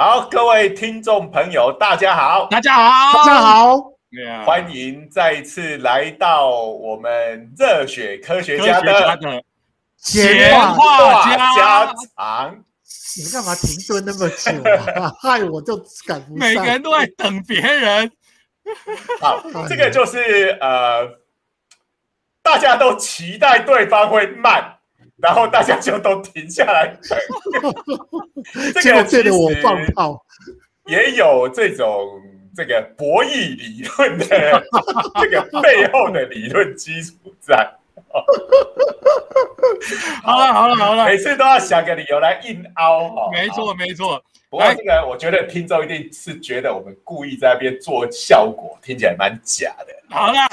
好，各位听众朋友，大家好，大家好，大家好，欢迎再次来到我们热血科学家的闲话家常。你干嘛停顿那么久啊？害我就赶不上。每个人都在等别人。好，这个就是呃，大家都期待对方会慢。然后大家就都停下来，这个借着我放炮，也有这种这个博弈理论的 这个背后的理论基础在。好了好了好了，每次都要想个理由来硬凹哈。没错没错。不过这个，我觉得听众一定是觉得我们故意在那边做效果，听起来蛮假的。好啦，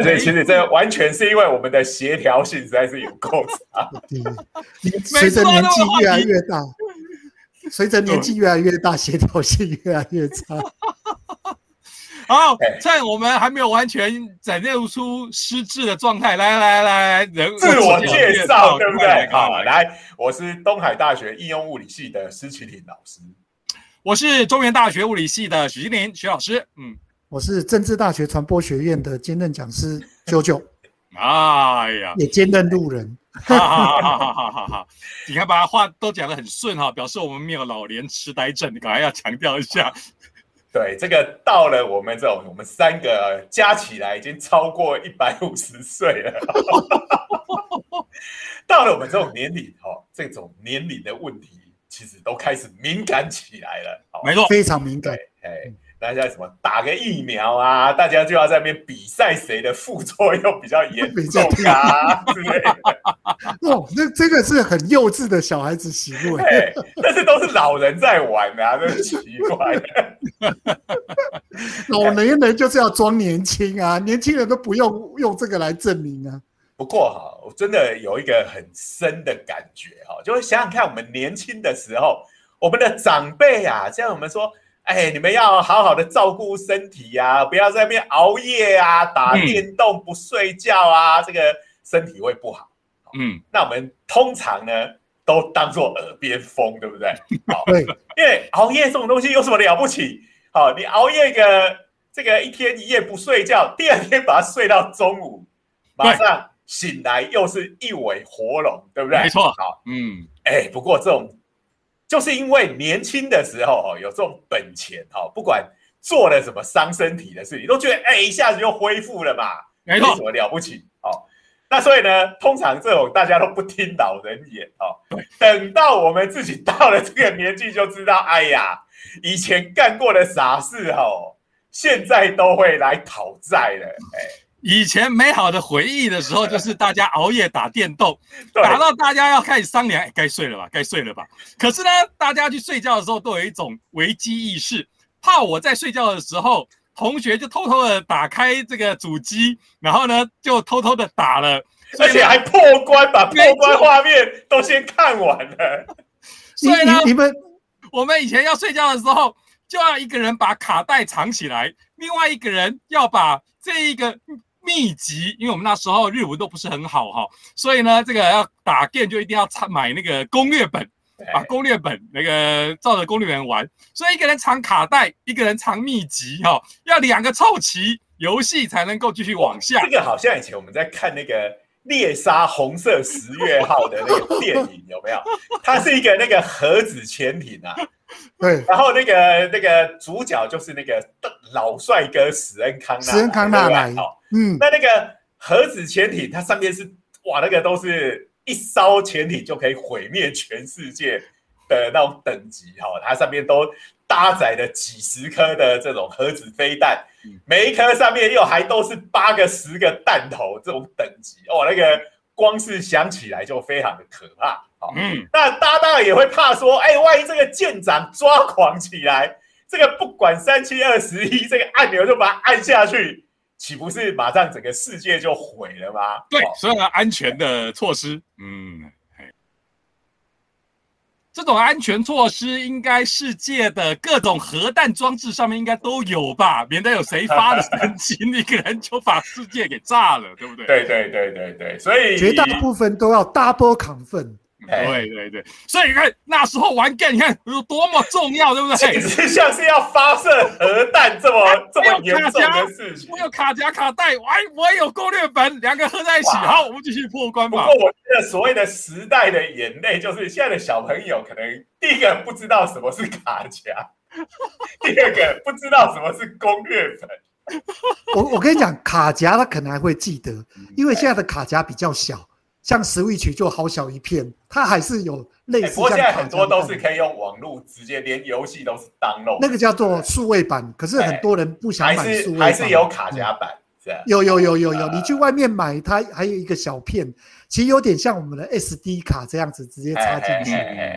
所以其实这完全是因为我们的协调性实在是有够差。随着年纪越来越大，随着年纪越来越大，协调性越来越差。好，趁我们还没有完全展现出失智的状态，来来来，人自我介绍，对不对？好，来，我是东海大学应用物理系的施启林老师，我是中原大学物理系的许金林许老师，嗯，我是政治大学传播学院的兼任讲师九九，哎呀，也兼任路人，哈哈哈哈哈哈！你看，把话都讲得很顺哈，表示我们没有老年痴呆症，你赶快要强调一下。对，这个到了我们这种，我们三个加起来已经超过一百五十岁了。到了我们这种年龄，哈，这种年龄的问题其实都开始敏感起来了。没错，非常敏感。哎。大家什么打个疫苗啊？大家就要在那边比赛谁的副作用比较严重啊之类的。哦，那这个是很幼稚的小孩子行为。但是都是老人在玩啊，真是奇怪。老年人就是要装年轻啊，年轻人都不用用这个来证明啊。不过哈，我真的有一个很深的感觉哈，就是想想看，我们年轻的时候，我们的长辈啊，像我们说。哎，你们要好好的照顾身体呀，不要在那边熬夜啊，打电动不睡觉啊，这个身体会不好。嗯，那我们通常呢都当做耳边风，对不对？好，因为熬夜这种东西有什么了不起？好，你熬夜个这个一天一夜不睡觉，第二天把它睡到中午，马上醒来又是一尾活龙，对不对？没错。好，嗯，哎，不过这种。就是因为年轻的时候哦，有这种本钱哈，不管做了什么伤身体的事情，都觉得哎一下子就恢复了嘛，没什么了不起哦。那所以呢，通常这种大家都不听老人言哦。等到我们自己到了这个年纪，就知道哎呀，以前干过的傻事哦，现在都会来讨债了哎。以前美好的回忆的时候，就是大家熬夜打电动，打到大家要开始商量，该睡了吧，该睡了吧。可是呢，大家去睡觉的时候都有一种危机意识，怕我在睡觉的时候，同学就偷偷的打开这个主机，然后呢就偷偷的打了，而且还破关，把破关画面都先看完了。所以呢，你们我们以前要睡觉的时候，就要一个人把卡带藏起来，另外一个人要把这一个。秘籍，因为我们那时候日文都不是很好哈，所以呢，这个要打电就一定要参买那个攻略本，把攻略本那个照着攻略本玩。所以一个人藏卡带，一个人藏秘籍哈，要两个凑齐，游戏才能够继续往下。这个好像以前我们在看那个猎杀红色十月号的那个电影，有没有？它是一个那个核子潜艇啊。对，然后那个那个主角就是那个老帅哥史恩康纳，史恩康纳来，嗯，那那个核子潜艇，它上面是哇，那个都是一艘潜艇就可以毁灭全世界的那种等级哈，它上面都搭载了几十颗的这种核子飞弹，每一颗上面又还都是八个十个弹头这种等级哦，那个光是想起来就非常的可怕。嗯，那搭档也会怕说，哎，万一这个舰长抓狂起来，这个不管三七二十一，这个按钮就把它按下去，岂不是马上整个世界就毁了吗？对，所有的安全的措施，嗯，这种安全措施应该世界的各种核弹装置上面应该都有吧，免得有谁发了神经，一个人就把世界给炸了，对不对？对对对对对，所以绝大部分都要 double 亢奋。对对对，所以你看那时候玩 game，你看有多么重要，对不对？简直像是要发射核弹这么这么严重的事情。我有卡夹卡带，我我也有攻略本，两个合在一起，好，我们继续破关吧。不过我觉得所谓的时代的眼泪，就是现在的小朋友可能第一个不知道什么是卡夹，第二个不知道什么是攻略本。我我跟你讲，卡夹他可能还会记得，因为现在的卡夹比较小。像 Switch 就好小一片，它还是有类似。不过现在很多都是可以用网络直接，连游戏都是 download。那个叫做数位版，可是很多人不想买数位版。还是有卡夹版，有有有有有，你去外面买，它还有一个小片，其实有点像我们的 SD 卡这样子，直接插进去。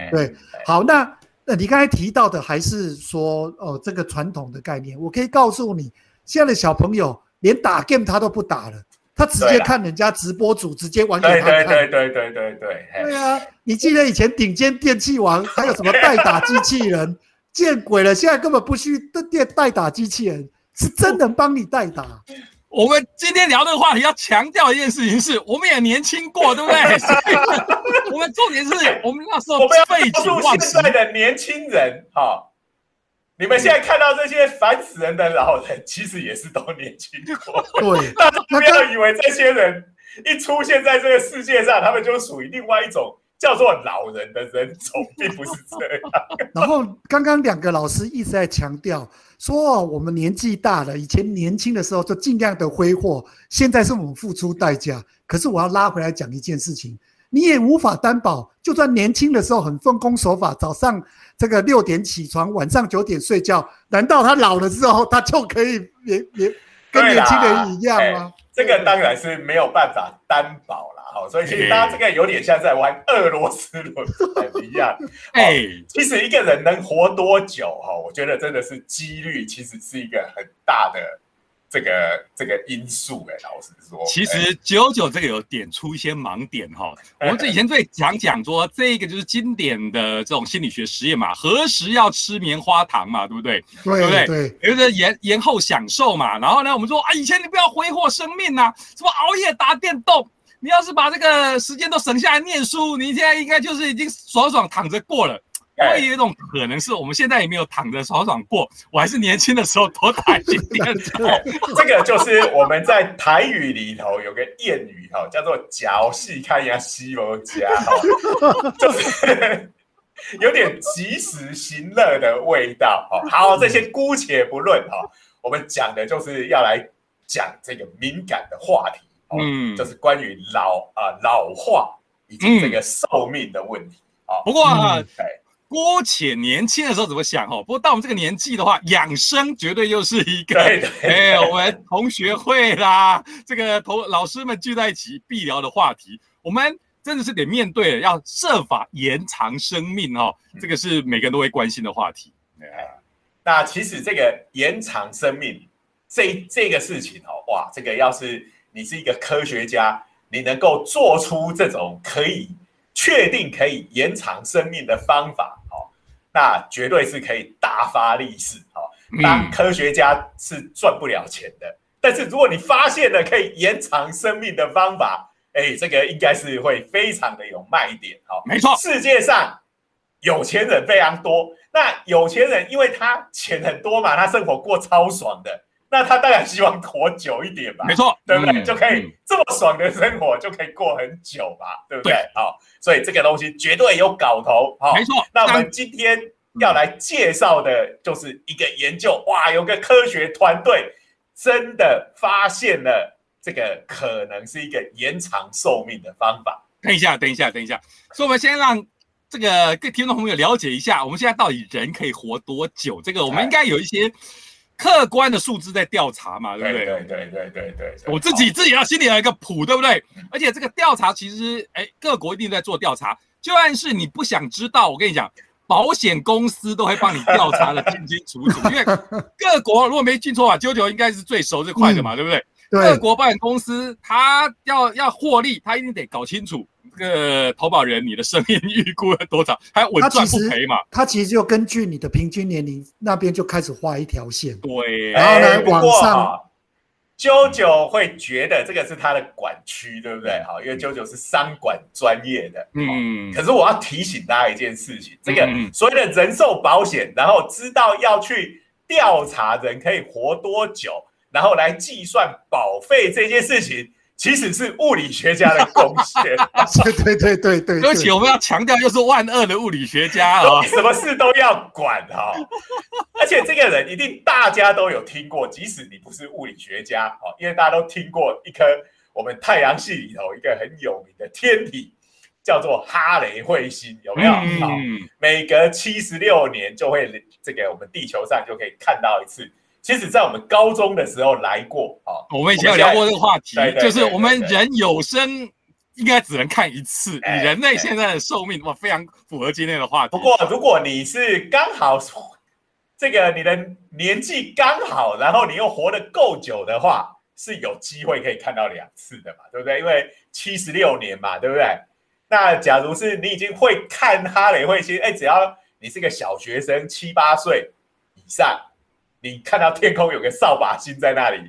对，好，那那你刚才提到的还是说，哦，这个传统的概念，我可以告诉你，现在的小朋友连打 game 他都不打了。他直接看人家直播组直接玩给他看，对对对对对对对啊！你记得以前顶尖电器王还有什么代打机器人？见鬼了！现在根本不需代打机器人，是真能帮你代打。我们今天聊这个话题，要强调一件事情是，我们也年轻过，对不对？我们重点是我们那时候我们要告诉现在的年轻人，哈。你们现在看到这些烦死人的老人，其实也是都年轻过。对，大家不要以为这些人一出现在这个世界上，他们就属于另外一种叫做老人的人种，并不是这样。然后刚刚两个老师一直在强调说，我们年纪大了，以前年轻的时候就尽量的挥霍，现在是我们付出代价。可是我要拉回来讲一件事情。你也无法担保，就算年轻的时候很奉公守法，早上这个六点起床，晚上九点睡觉，难道他老了之后他就可以也也跟年轻人一样吗？这个当然是没有办法担保了，哈。所以其实大家这个有点像在玩俄罗斯轮盘一样。哎，其实一个人能活多久，哈，我觉得真的是几率，其实是一个很大的。这个这个因素，哎，老实说，其实九九这个有点出一些盲点哈。我们这以前最讲讲说，这个就是经典的这种心理学实验嘛，何时要吃棉花糖嘛，对不对？对不对？对，有的延延后享受嘛。然后呢，我们说啊，以前你不要挥霍生命呐，什么熬夜打电动，你要是把这个时间都省下来念书，你现在应该就是已经爽爽躺着过了。会有一种可能是我们现在也没有躺着爽爽过，我还是年轻的时候多打一点。这个就是我们在台语里头有个谚语哈，叫做“嚼细看牙西罗家”，就是有点及时行乐的味道。好，这些姑且不论哈，我们讲的就是要来讲这个敏感的话题，嗯，就是关于老啊老化以及这个寿命的问题啊。不过啊，姑且年轻的时候怎么想哦？不过到我们这个年纪的话，养生绝对又是一个哎，我们同学会啦，这个同老师们聚在一起必聊的话题。我们真的是得面对，要设法延长生命哦。这个是每个人都会关心的话题。那其实这个延长生命这这个事情哦，哇，这个要是你是一个科学家，你能够做出这种可以确定可以延长生命的方法。那绝对是可以大发利市哦。当科学家是赚不了钱的，但是如果你发现了可以延长生命的方法，哎，这个应该是会非常的有卖点哦。没错，世界上有钱人非常多，那有钱人因为他钱很多嘛，他生活过超爽的。那他当然希望活久一点吧，没错，对不对？就可以这么爽的生活，就可以过很久吧，对不对？好，所以这个东西绝对有搞头，好，没错。那我们今天要来介绍的就是一个研究，哇，有个科学团队真的发现了这个可能是一个延长寿命的方法。等一下，等一下，等一下，所以我们先让这个各听众朋友了解一下，我们现在到底人可以活多久？这个我们应该有一些。客观的数字在调查嘛，对不对？对对对对对我自己自己要心里有一个谱，对不对？而且这个调查其实，哎，各国一定在做调查。就算是你不想知道，我跟你讲，保险公司都会帮你调查的清清楚楚。因为各国如果没记错啊，九九应该是最熟最快的嘛，对不对？各国保险公司他要要获利，他一定得搞清楚。这个投保人，你的生命预估了多少？还稳赚不赔嘛？他其实就根据你的平均年龄那边就开始画一条线。对，然后呢，往上啾啾会觉得这个是他的管区，对不对？好，因为啾啾是商管专业的。嗯，可是我要提醒大家一件事情，这个所谓的人寿保险，然后知道要去调查人可以活多久，然后来计算保费这件事情。其实是物理学家的贡献，对对对对。对不起，我们要强调，又是万恶的物理学家啊，什么事都要管哈。而且这个人一定大家都有听过，即使你不是物理学家哦，因为大家都听过一颗我们太阳系里头一个很有名的天体，叫做哈雷彗星，有没有？好，每隔七十六年就会这个我们地球上就可以看到一次。其实，在我们高中的时候来过啊，我们以前有聊过这个话题，就是我们人有生应该只能看一次。以人类现在的寿命，哇，非常符合今天的话题。不过，如果你是刚好这个你的年纪刚好，然后你又活得够久的话，是有机会可以看到两次的嘛，对不对？因为七十六年嘛，对不对？那假如是你已经会看哈雷彗星，哎，只要你是个小学生，七八岁以上。你看到天空有个扫把星在那里，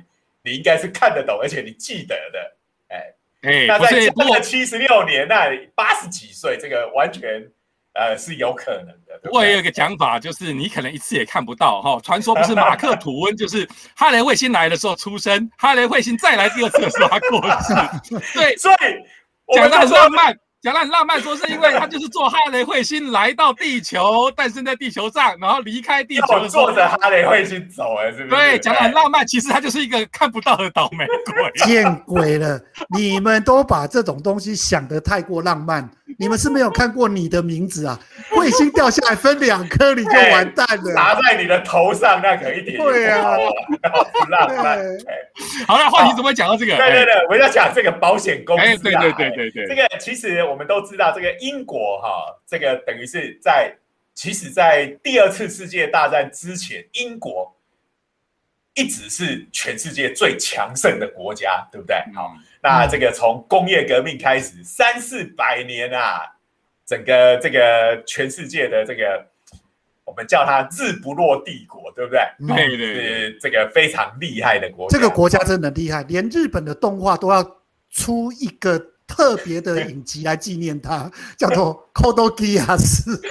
你应该是看得懂，而且你记得的，哎哎，那在过了七十六年，那八十几岁，这个完全呃是有可能的。我也有一个讲法，就是你可能一次也看不到哈。传说不是马克吐温，就是哈雷彗星来的时候出生，哈雷彗星再来第二次的时候他过世。对，所以讲的很浪漫。讲的很浪漫，说是因为他就是坐哈雷彗星来到地球，诞生在地球上，然后离开地球，坐着哈雷彗星走哎，是不是？对，讲的很浪漫，其实他就是一个看不到的倒霉鬼。见鬼了！你们都把这种东西想得太过浪漫。你们是没有看过你的名字啊？彗星掉下来分两颗，你就完蛋了。砸在你的头上，那可一点对啊，不浪漫。好了，话题怎么讲到这个？对对对，我要讲这个保险公司啊。对对对对对，这个其实我们都知道，这个英国哈，这个等于是在其实，在第二次世界大战之前，英国一直是全世界最强盛的国家，对不对？好。那这个从工业革命开始三四百年啊，整个这个全世界的这个，我们叫它日不落帝国，对不对？对对，是这个非常厉害的国家。这个国家真的厉害，连日本的动画都要出一个。特别的影集来纪念他，叫做 Kodogias。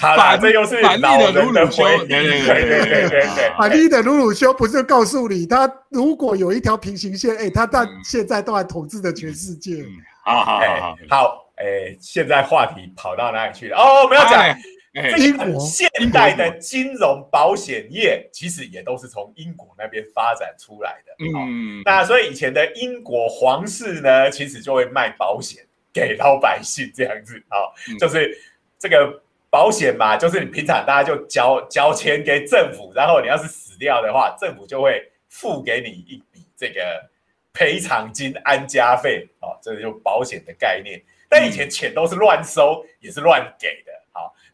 好了，这又是玛丽的鲁鲁修。对对对对对对，玛丽 的鲁鲁修不是告诉你，他如果有一条平行线，哎，他到现在都还统治着全世界。好好好好，哎，现在话题跑到哪里去了？哦，不要讲。英国现代的金融保险业其实也都是从英国那边发展出来的。嗯，那所以以前的英国皇室呢，其实就会卖保险给老百姓这样子啊，就是这个保险嘛，就是你平常大家就交交钱给政府，然后你要是死掉的话，政府就会付给你一笔这个赔偿金、安家费啊，这就保险的概念。但以前钱都是乱收，也是乱给的。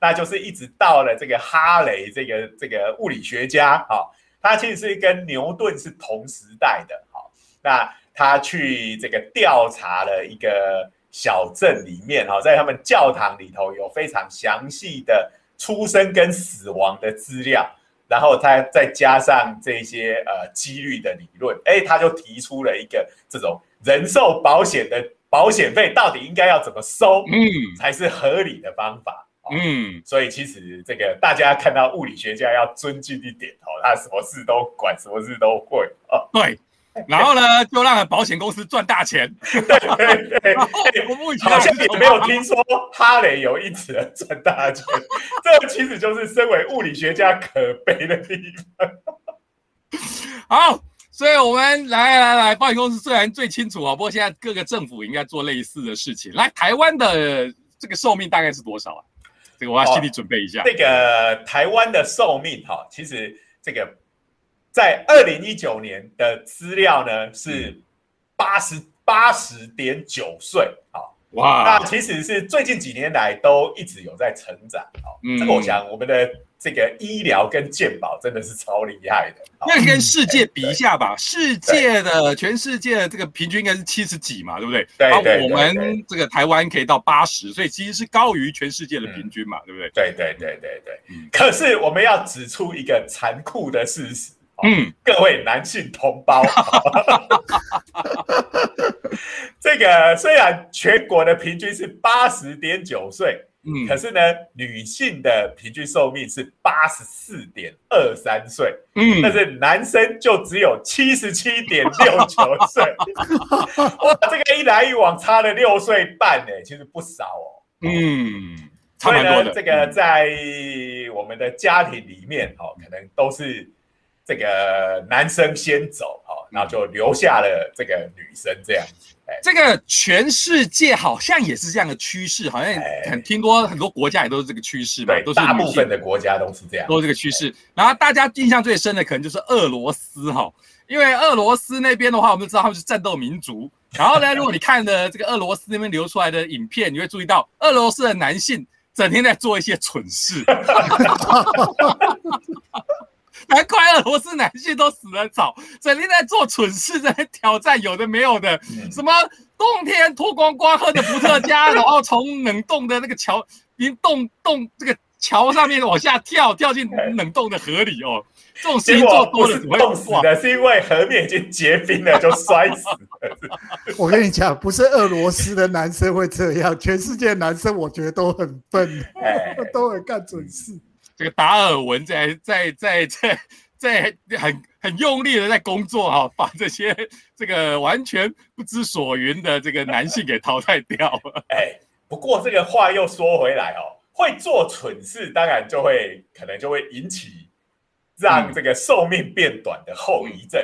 那就是一直到了这个哈雷这个这个物理学家，哈，他其实是跟牛顿是同时代的，哈。那他去这个调查了一个小镇里面，哈，在他们教堂里头有非常详细的出生跟死亡的资料，然后他再加上这些呃几率的理论，哎，他就提出了一个这种人寿保险的保险费到底应该要怎么收，嗯，才是合理的方法。嗯，所以其实这个大家看到物理学家要尊敬一点哦，他什么事都管，什么事都会哦。对，然后呢，就让保险公司赚大钱。对对，好像也没有听说哈雷有因此赚大钱，这其实就是身为物理学家可悲的地方。好，所以我们来来来，保险公司虽然最清楚啊，不过现在各个政府应该做类似的事情。来，台湾的这个寿命大概是多少啊？这个我要心理准备一下。这个台湾的寿命哈，其实这个在二零一九年的资料呢是八十八十点九岁，好哇，那其实是最近几年来都一直有在成长，好，这个我想我们的。这个医疗跟健保真的是超厉害的，那跟世界比一下吧。世界的全世界的这个平均应该是七十几嘛，对不对？对对。我们这个台湾可以到八十，所以其实是高于全世界的平均嘛，对不对？对对对对对。可是我们要指出一个残酷的事实，嗯，各位男性同胞，这个虽然全国的平均是八十点九岁，嗯，可是呢，女性的平均寿命是八十四点二三岁，嗯，但是男生就只有七十七点六九岁，哇，这个一来一往差了六岁半呢，其实不少哦，嗯，所以呢，这个在我们的家庭里面，哦，可能都是。这个男生先走，哈，然后就留下了这个女生这样子。哎，这个全世界好像也是这样的趋势，好像很听多很多国家也都是这个趋势吧？都是大部分的国家都是这样，都是这个趋势。然后大家印象最深的可能就是俄罗斯，哈，因为俄罗斯那边的话，我们知道他们是战斗民族。然后呢，如果你看的这个俄罗斯那边流出来的影片，你会注意到俄罗斯的男性整天在做一些蠢事。难怪俄罗斯男性都死得早，整天在做蠢事，在挑战有的没有的，什么冬天脱光光喝的伏特加，然后从冷冻的那个桥，冰冻冻这个桥上面往下跳，跳进冷冻的河里哦。这种事情做多了冻死的，是因为河面已经结冰了，就摔死了。我跟你讲，不是俄罗斯的男生会这样，全世界男生我觉得都很笨，都很干蠢事。这个达尔文在在在在在很很用力的在工作哈，把这些这个完全不知所云的这个男性给淘汰掉了。哎，不过这个话又说回来哦，会做蠢事，当然就会可能就会引起让这个寿命变短的后遗症。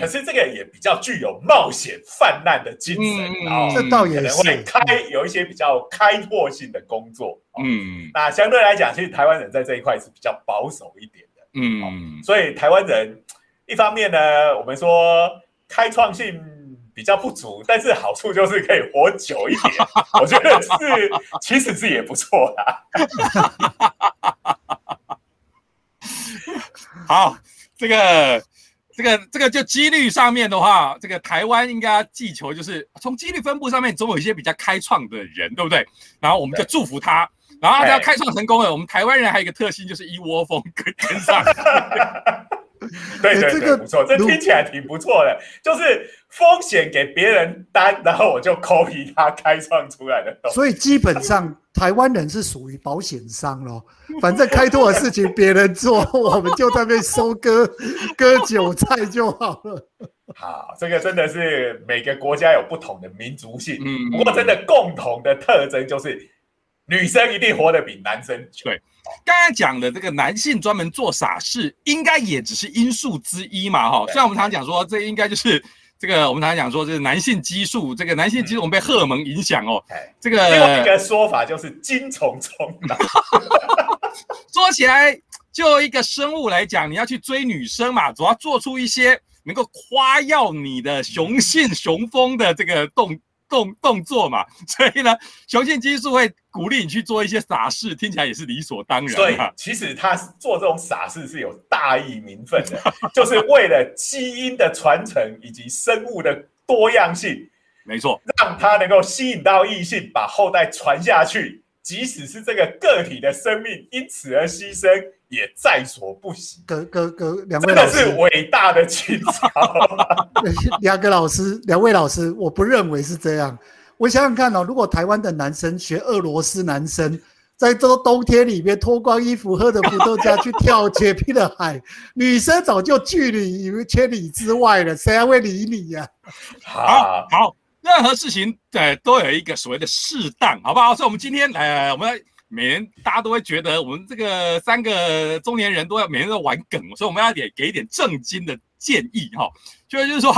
可是这个也比较具有冒险泛滥的精神，然后这倒也是会开有一些比较开拓性的工作。嗯，那相对来讲，其实台湾人在这一块是比较保守一点的。嗯，所以台湾人一方面呢，我们说开创性比较不足，但是好处就是可以活久一点。我觉得是其实是也不错啦。好，这个。这个这个就几率上面的话，这个台湾应该记求就是从几率分布上面，总有一些比较开创的人，对不对？然后我们就祝福他，然后他要开创成功了。我们台湾人还有一个特性，就是一窝蜂跟跟上。对对对，不错，这听起来挺不错的。就是风险给别人担，然后我就 copy 他开创出来的东西。所以基本上 台湾人是属于保险商咯，反正开拓的事情别人做，我们就在那边收割割韭菜就好了。好，这个真的是每个国家有不同的民族性，嗯，不过真的共同的特征就是女生一定活得比男生久。对。刚才讲的这个男性专门做傻事，应该也只是因素之一嘛，哈。虽然我们常常讲说，这应该就是这个，我们常常讲说，这是男性激素，这个男性激素我们被荷尔蒙影响哦。这个另外一个说法就是精虫充脑。说起来，就一个生物来讲，你要去追女生嘛，总要做出一些能够夸耀你的雄性雄风的这个动。动动作嘛，所以呢，雄性激素会鼓励你去做一些傻事，听起来也是理所当然。对，其实他做这种傻事是有大义名分的，就是为了基因的传承以及生物的多样性。没错，让他能够吸引到异性，把后代传下去，即使是这个个体的生命因此而牺牲。也在所不惜。哥哥哥，两位老师是伟大的情操。两个老师，两位老师，我不认为是这样。我想想看哦，如果台湾的男生学俄罗斯男生，在这冬天里面脱光衣服，喝着伏特加去跳绝壁的海，女生早就距离千里之外了，谁还会理你呀？好好，任何事情对都有一个所谓的适当，好不好？所以，我们今天来，我们。每人大家都会觉得我们这个三个中年人都要每天都玩梗，所以我们要点给一点正经的建议哈，就是就是说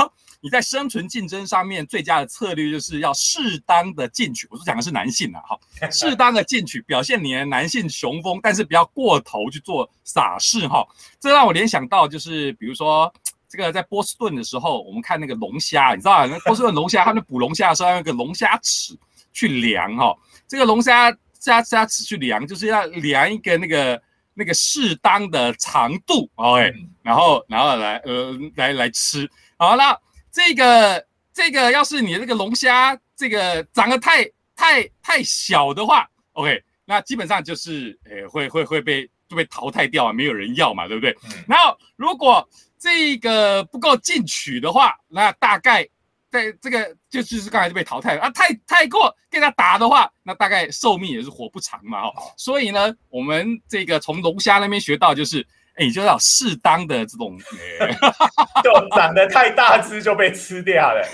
你在生存竞争上面最佳的策略就是要适当的进取，我是讲的是男性啊哈，适当的进取表现你的男性雄风，但是不要过头去做傻事哈。这让我联想到就是比如说这个在波士顿的时候，我们看那个龙虾，你知道那波士顿龙虾他们捕龙虾的时候用一个龙虾尺去量哈，这个龙虾。虾虾尺去量，就是要量一个那个那个适当的长度，OK，然后然后来呃来来吃。好了，这个这个要是你这个龙虾这个长得太太太小的话，OK，那基本上就是诶会会会被就被淘汰掉啊，没有人要嘛，对不对？然后如果这个不够进取的话，那大概在这个就就是刚才就被淘汰了啊。太太过跟他打的话，那大概寿命也是活不长嘛哦。所以呢，我们这个从龙虾那边学到就是。哎，你就要适当的这种，就长得太大只就被吃掉了，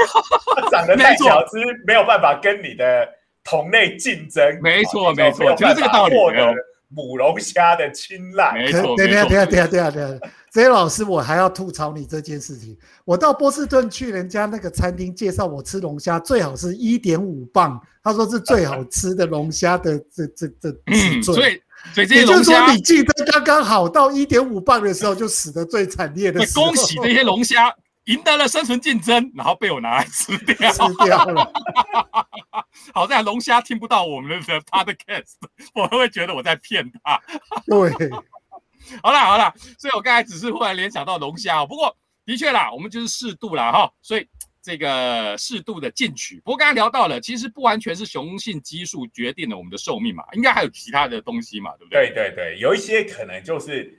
长得太小只没有办法跟你的同类竞争。没错，没错，就是这个道理。获得母龙虾的青睐。没错，对对对对对对。这些老师，我还要吐槽你这件事情。我到波士顿去人家那个餐厅介绍我吃龙虾，最好是一点五磅，他说是最好吃的龙虾的这这这尺寸。所以这些龙虾，你记得刚刚好到一点五磅的时候，就死的最惨烈的。恭喜这些龙虾赢得了生存竞争，然后被我拿来吃掉，吃掉了。好在龙虾听不到我们的 podcast，我会觉得我在骗他。对，好了好了，所以我刚才只是忽然联想到龙虾，不过的确啦，我们就是适度啦哈，所以。这个适度的进取，不过刚刚聊到了，其实不完全是雄性激素决定了我们的寿命嘛，应该还有其他的东西嘛，对不对？对对对，有一些可能就是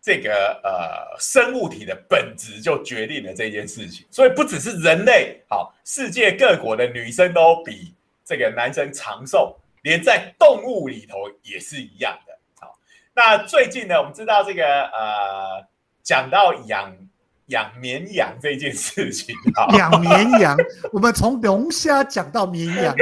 这个呃生物体的本质就决定了这件事情，所以不只是人类，好，世界各国的女生都比这个男生长寿，连在动物里头也是一样的。好，那最近呢，我们知道这个呃，讲到养。养绵羊这件事情，养绵羊，我们从龙虾讲到绵羊。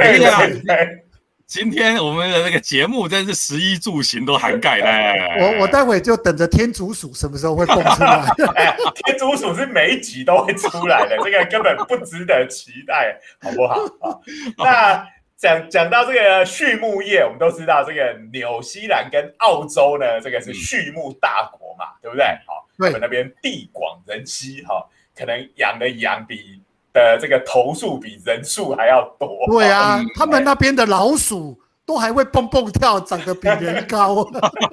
今天我们的那个节目真是食衣住行都涵盖了。我我待会就等着天竺鼠什么时候会蹦出来。天竺鼠是每一集都会出来的，这个根本不值得期待，好不好？那讲讲到这个畜牧业，我们都知道这个纽西兰跟澳洲呢，这个是畜牧大国嘛，对不对？好。我们那边地广人稀，哈，可能养的羊比的这个头数比人数还要多。对啊，他们那边的老鼠。都还会蹦蹦跳，长得比人高。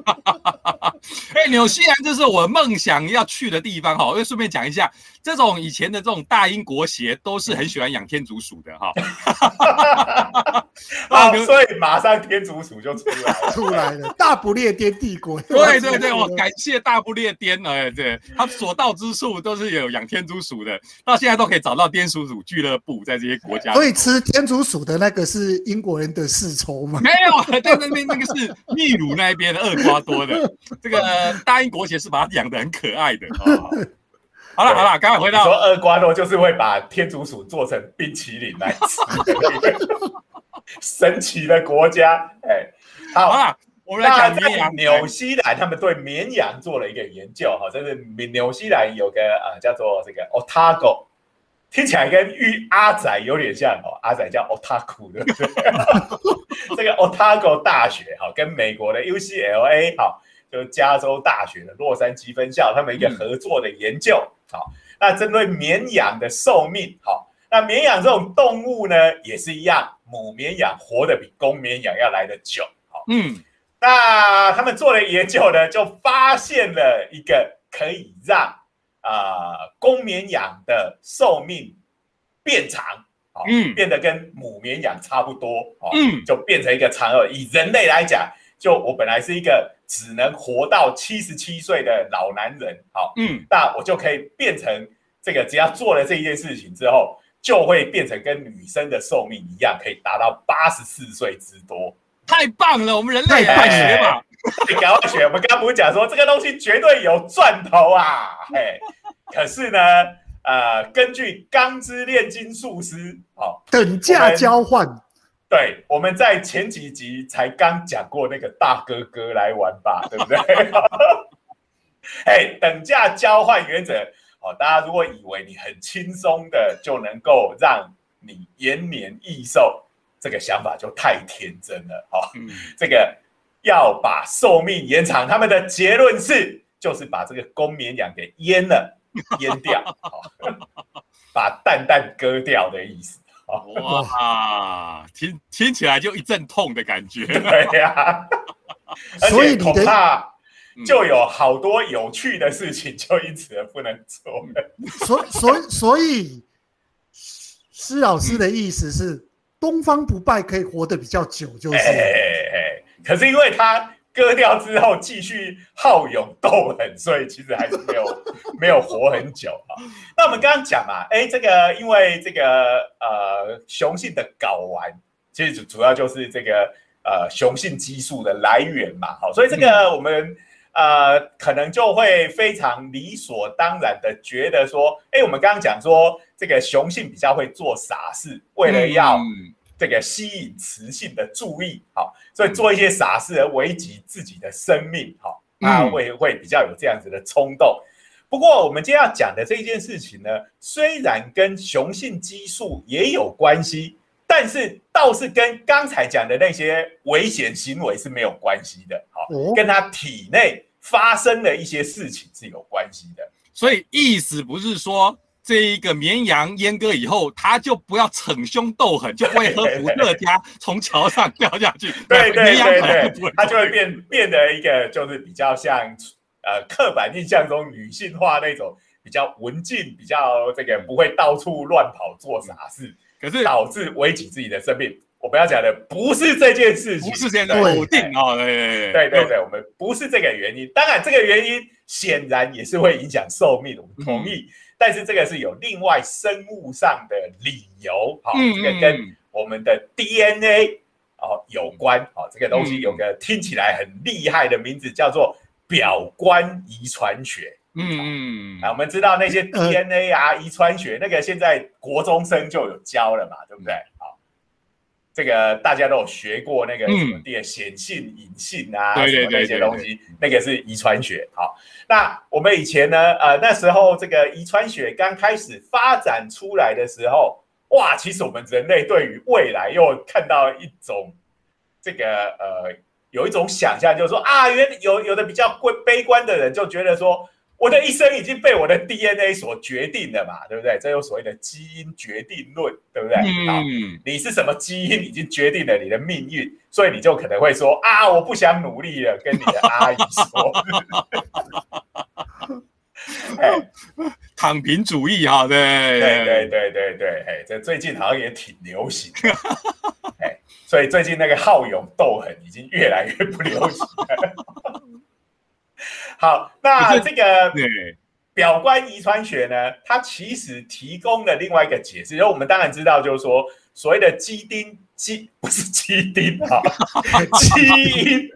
哎，纽西兰就是我梦想要去的地方哈。我顺便讲一下，这种以前的这种大英国协都是很喜欢养天竺鼠的哈。啊，所以马上天竺鼠就出来了，出来了。大不列颠帝国。对对对，我感谢大不列颠哎，对，他所到之处都是有养天竺鼠的，到现在都可以找到天竺鼠俱乐部在这些国家。所以吃天竺鼠的那个是英国人的世仇吗？没有，在那边那个是秘鲁那边的厄瓜多的，这个大英国协是把它养的很可爱的。好了好了，刚刚回到说厄瓜多就是会把天竺鼠做成冰淇淋来吃，神奇的国家。哎，好了，我们来讲绵羊。纽西兰他们对绵羊做了一个研究，哈，这是纽西兰有个呃叫做这个 Otago。听起来跟玉阿仔有点像哦，阿仔叫 Otaku 对不对？这个 Otago 大学哈，跟美国的 UCLA 哈，就是加州大学的洛杉矶分校，他们一个合作的研究。好，那针对绵羊的寿命，好，那绵羊这种动物呢，也是一样，母绵羊活得比公绵羊要来得久。好，嗯，那他们做了研究呢，就发现了一个可以让。啊，公绵羊的寿命变长，啊，嗯，变得跟母绵羊差不多，啊，嗯，就变成一个长儿。以人类来讲，就我本来是一个只能活到七十七岁的老男人，好，嗯，那我就可以变成这个，只要做了这一件事情之后，就会变成跟女生的寿命一样，可以达到八十四岁之多。太棒了，我们人类快学嘛！你赶快学。我们刚刚不是讲说这个东西绝对有赚头啊？哎，可是呢，呃，根据钢之炼金术师，好，等价交换。对，我们在前几集才刚讲过那个大哥哥来玩吧，对不对？哎，等价交换原则，好，大家如果以为你很轻松的就能够让你延年益寿。这个想法就太天真了，哈，这个要把寿命延长，他们的结论是，就是把这个公绵羊给阉了，阉掉，把蛋蛋割掉的意思，哇，听听起来就一阵痛的感觉，对呀，所以恐怕就有好多有趣的事情就因此而不能做 了，所所所以施老师的意思是。东方不败可以活得比较久，就是。可是因为他割掉之后继续好勇斗狠，所以其实还是没有 没有活很久啊。那我们刚刚讲嘛，哎，这个因为这个呃雄性的睾丸，其实主主要就是这个呃雄性激素的来源嘛，好，所以这个我们呃可能就会非常理所当然的觉得说，哎，我们刚刚讲说这个雄性比较会做傻事，为了要。这个吸引雌性的注意，好，所以做一些傻事而危及自己的生命，哈，他会会比较有这样子的冲动。不过，我们今天要讲的这件事情呢，虽然跟雄性激素也有关系，但是倒是跟刚才讲的那些危险行为是没有关系的，好，跟他体内发生的一些事情是有关系的。所以意思不是说。这一个绵羊阉割以后，他就不要逞凶斗狠，就不会和伏特加从桥上掉下去。对对对对，他就会变变得一个就是比较像呃刻板印象中女性化那种比较文静、比较这个不会到处乱跑做傻事，可是导致危及自己的生命。我们要讲的不是这件事情，不是这样否定啊！对对对对，我们不是这个原因。当然，这个原因显然也是会影响寿命，我们同意。但是这个是有另外生物上的理由，好，这个跟我们的 DNA 哦有关，哦，这个东西有个听起来很厉害的名字，叫做表观遗传学。嗯嗯，啊，我们知道那些 DNA 啊，遗传学那个现在国中生就有教了嘛，对不对？这个大家都有学过那个什么的显性隐性啊，对对对那些东西，那个是遗传学。好，那我们以前呢，呃，那时候这个遗传学刚开始发展出来的时候，哇，其实我们人类对于未来又看到一种这个呃，有一种想象，就是说啊，原有有的比较悲悲观的人就觉得说。我的一生已经被我的 DNA 所决定了嘛，对不对？这有所谓的基因决定论，对不对？嗯，你是什么基因已经决定了你的命运，所以你就可能会说啊，我不想努力了，跟你的阿姨说。躺平主义哈，对对对对对对，哎，这最近好像也挺流行，哎，所以最近那个好勇斗狠已经越来越不流行。好，那这个表观遗传学呢，它其实提供了另外一个解释。因为我们当然知道，就是说所谓的基因基不是基因啊，基因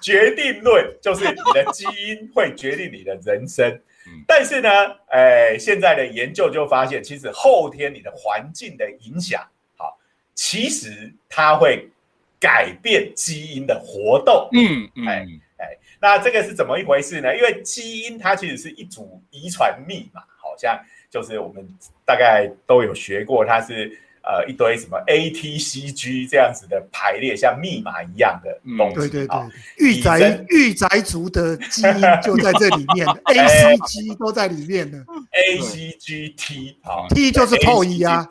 决定论就是你的基因会决定你的人生。但是呢，哎，现在的研究就发现，其实后天你的环境的影响，好，其实它会改变基因的活动。嗯嗯，哎。那这个是怎么一回事呢？因为基因它其实是一组遗传密码，好像就是我们大概都有学过，它是呃一堆什么 A T C G 这样子的排列，像密码一样的东西。对对对，御宅御宅族的基因就在这里面，A C G 都在里面的。A C G T 啊，T 就是透一啊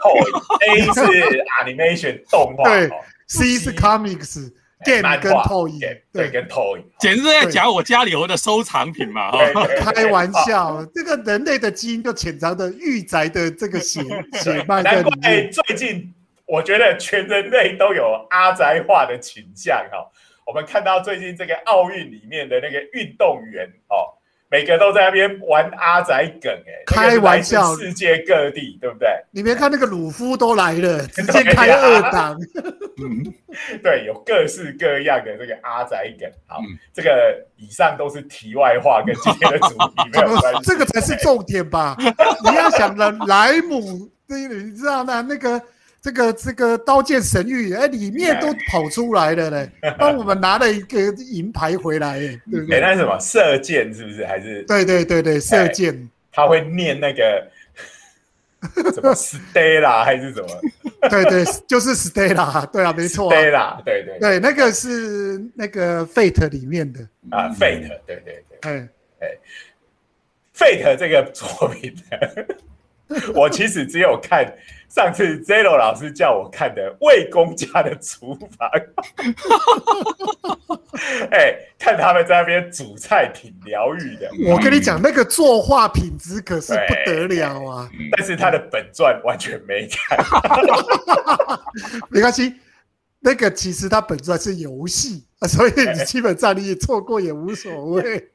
，A 是 Animation 动画，对，C 是 Comics。Game 跟投影对，跟投影简直在讲我家里有的收藏品嘛！开玩笑，这个人类的基因就潜藏着御宅的这个血 血脉在里面。最近我觉得全人类都有阿宅化的倾向哈。我们看到最近这个奥运里面的那个运动员哦。每个都在那边玩阿宅梗，哎，开玩笑，世界各地，对不对？你别看那个鲁夫都来了，直接开二档。嗯，对，有各式各样的这个阿宅梗。好，这个以上都是题外话，跟今天的主题没有关系。这个才是重点吧？你要想的莱姆，你知道那那个。这个这个刀剑神域，哎，里面都跑出来了嘞，帮我们拿了一个银牌回来，哎，对不对？那是什么射箭是不是？还是？对对对对，射箭。他会念那个 什么 Stella 还是什么？对对，就是 Stella，对啊，没错，Stella，对对对，那个是那个 Fate 里面的啊，Fate，对对对，哎哎，Fate 这个作品，我其实只有看。上次 Zero 老师叫我看的魏公家的厨房，哎，看他们在那边煮菜挺疗愈的。我跟你讲，那个作画品质可是不得了啊！但是他的本传完全没看，没关系。那个其实他本传是游戏啊，所以你基本上你错过也无所谓。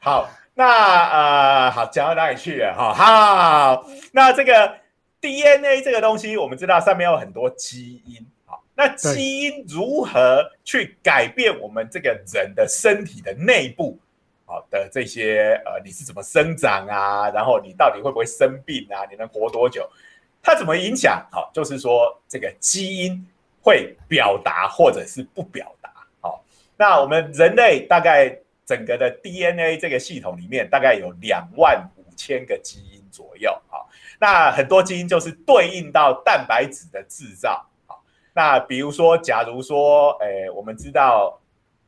好，那呃，好讲到哪里去了？哈，好，那这个 DNA 这个东西，我们知道上面有很多基因。好，那基因如何去改变我们这个人的身体的内部？好的，这些呃，你是怎么生长啊？然后你到底会不会生病啊？你能活多久？它怎么影响？好，就是说这个基因会表达或者是不表达。好，那我们人类大概整个的 DNA 这个系统里面，大概有两万五千个基因左右。好，那很多基因就是对应到蛋白质的制造。好，那比如说，假如说，诶，我们知道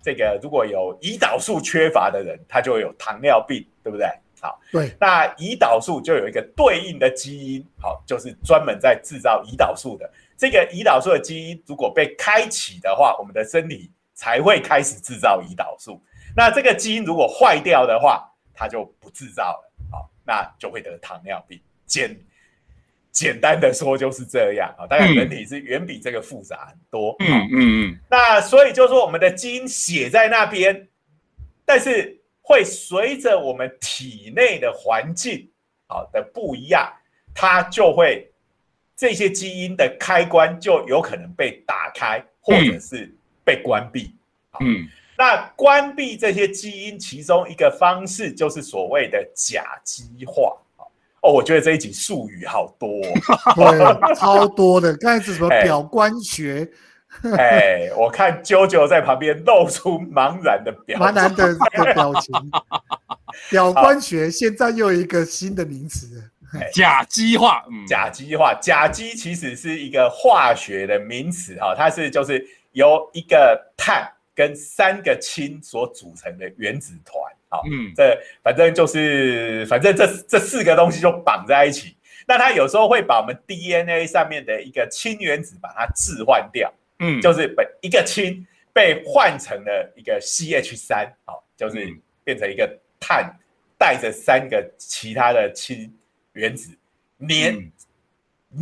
这个如果有胰岛素缺乏的人，他就会有糖尿病，对不对？好，对，那胰岛素就有一个对应的基因，好，就是专门在制造胰岛素的。这个胰岛素的基因如果被开启的话，我们的身体才会开始制造胰岛素。那这个基因如果坏掉的话，它就不制造了，好，那就会得糖尿病。简简单的说就是这样啊，当然人体是远比这个复杂很多。嗯嗯嗯。那所以就是说我们的基因写在那边，但是。会随着我们体内的环境好的不一样，它就会这些基因的开关就有可能被打开，或者是被关闭。嗯，那关闭这些基因，其中一个方式就是所谓的甲基化。哦，我觉得这一集术语好多，对，超多的。刚才是什么 表观学？哎，我看啾啾在旁边露出茫然的表茫然的的表情。表观学现在又一个新的名词，甲基化。甲基化，甲基其实是一个化学的名词哈，它是就是由一个碳跟三个氢所组成的原子团。好，嗯，这反正就是反正这这四个东西就绑在一起。那它有时候会把我们 DNA 上面的一个氢原子把它置换掉。嗯，就是本一个氢被换成了一个 CH 三，好，就是变成一个碳带着三个其他的氢原子粘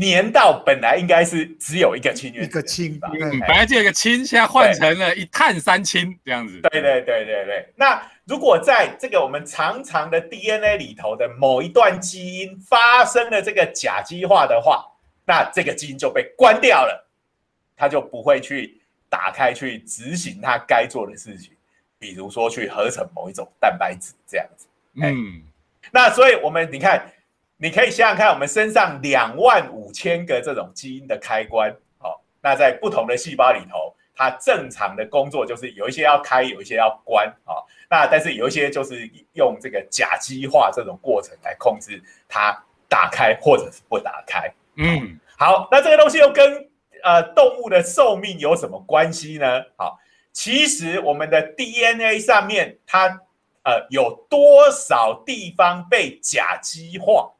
粘到本来应该是只有一个氢原子，一个氢吧，嗯，本来就有一个氢，现在换成了一碳三氢这样子。对对对对对。那如果在这个我们长长的 DNA 里头的某一段基因发生了这个甲基化的话，那这个基因就被关掉了。它就不会去打开去执行它该做的事情，比如说去合成某一种蛋白质这样子。嗯，那所以我们你看，你可以想想看，我们身上两万五千个这种基因的开关，好，那在不同的细胞里头，它正常的工作就是有一些要开，有一些要关，好，那但是有一些就是用这个甲基化这种过程来控制它打开或者是不打开。嗯，好，那这个东西又跟呃，动物的寿命有什么关系呢？好，其实我们的 DNA 上面它呃有多少地方被甲基化啊？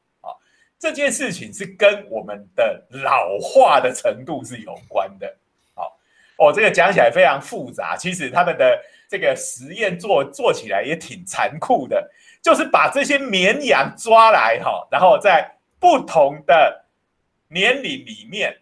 这件事情是跟我们的老化的程度是有关的。好，哦，这个讲起来非常复杂，其实他们的这个实验做做起来也挺残酷的，就是把这些绵羊抓来哈，然后在不同的年龄里面。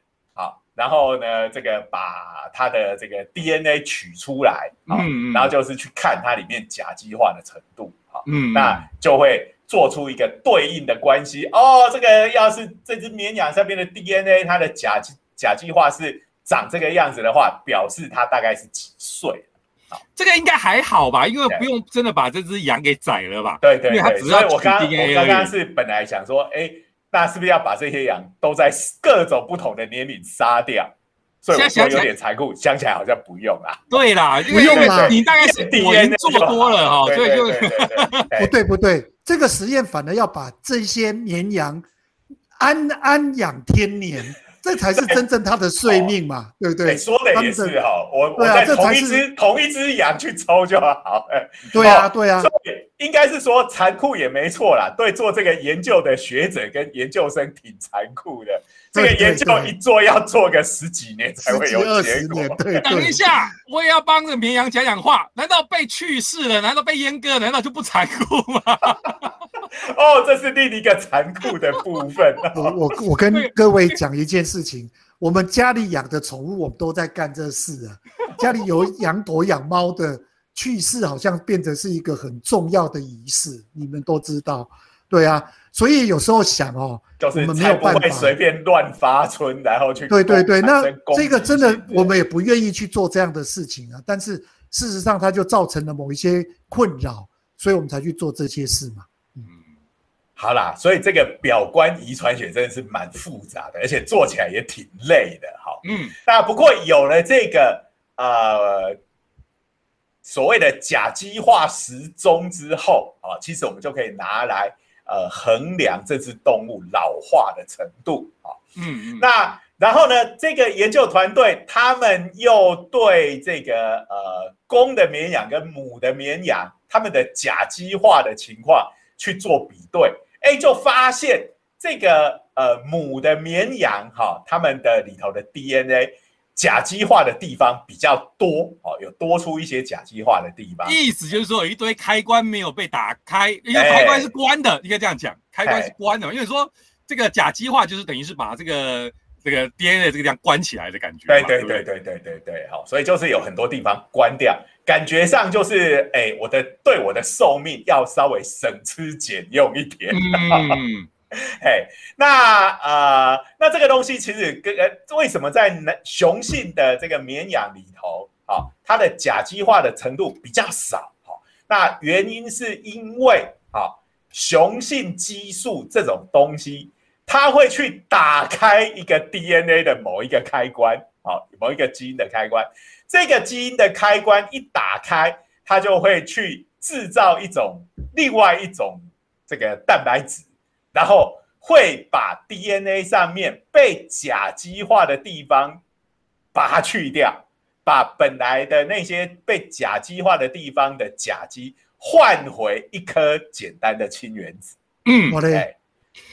然后呢，这个把它的这个 DNA 取出来啊，然后就是去看它里面甲基化的程度啊，嗯，那就会做出一个对应的关系哦。这个要是这只绵羊上面的 DNA 它的甲基甲基化是长这个样子的话，表示它大概是几岁？好，这个应该还好吧，因为不用真的把这只羊给宰了吧？对对对，所以我刚我刚刚是本来想说，哎。那是不是要把这些羊都在各种不同的年龄杀掉？所以我说有点残酷，想起来好像不用啦。对啦，不用啦，你大概是 DNA 做多了哈，所以就不对不对，这个实验反而要把这些绵羊安安养天年。这才是真正它的睡命嘛，对不对？说的也是哈，我我在同一只同一只羊去抽就好。对啊，对啊，应该是说残酷也没错啦。对，做这个研究的学者跟研究生挺残酷的。这个研究一做要做个十几年才会有结果。等一下，我也要帮着绵羊讲讲话。难道被去世了？难道被阉割？难道就不残酷吗？哦，这是另一个残酷的部分。我我我跟各位讲一件事情，我们家里养的宠物，我们都在干这事啊。家里有养狗养猫的去世，好像变成是一个很重要的仪式，你们都知道，对啊。所以有时候想哦，就是才不会随便乱发春，然后去对对对，那这个真的我们也不愿意去做这样的事情啊。但是事实上，它就造成了某一些困扰，所以我们才去做这些事嘛。嗯，好啦，所以这个表观遗传学真的是蛮复杂的，而且做起来也挺累的。好，嗯，那不过有了这个呃所谓的甲基化时钟之后啊，其实我们就可以拿来。呃，衡量这只动物老化的程度啊，嗯，那然后呢，这个研究团队他们又对这个呃公的绵羊跟母的绵羊，它们的甲基化的情况去做比对，哎，就发现这个呃母的绵羊哈，它们的里头的 DNA。甲基化的地方比较多哦，有多出一些甲基化的地方。意思就是说，有一堆开关没有被打开，因为开关是关的，应该这样讲，开关是关的。因为说这个甲基化就是等于是把这个这个 DNA 这个地方关起来的感觉。对对对对对对对，好，所以就是有很多地方关掉，感觉上就是哎，我的对我的寿命要稍微省吃俭用一点。嗯。嘿，那呃，那这个东西其实跟呃，为什么在男雄性的这个绵羊里头，啊，它的甲基化的程度比较少，哈，那原因是因为啊，雄性激素这种东西，它会去打开一个 DNA 的某一个开关，啊，某一个基因的开关，这个基因的开关一打开，它就会去制造一种另外一种这个蛋白质。然后会把 DNA 上面被甲基化的地方把它去掉，把本来的那些被甲基化的地方的甲基换回一颗简单的氢原子。嗯，我的。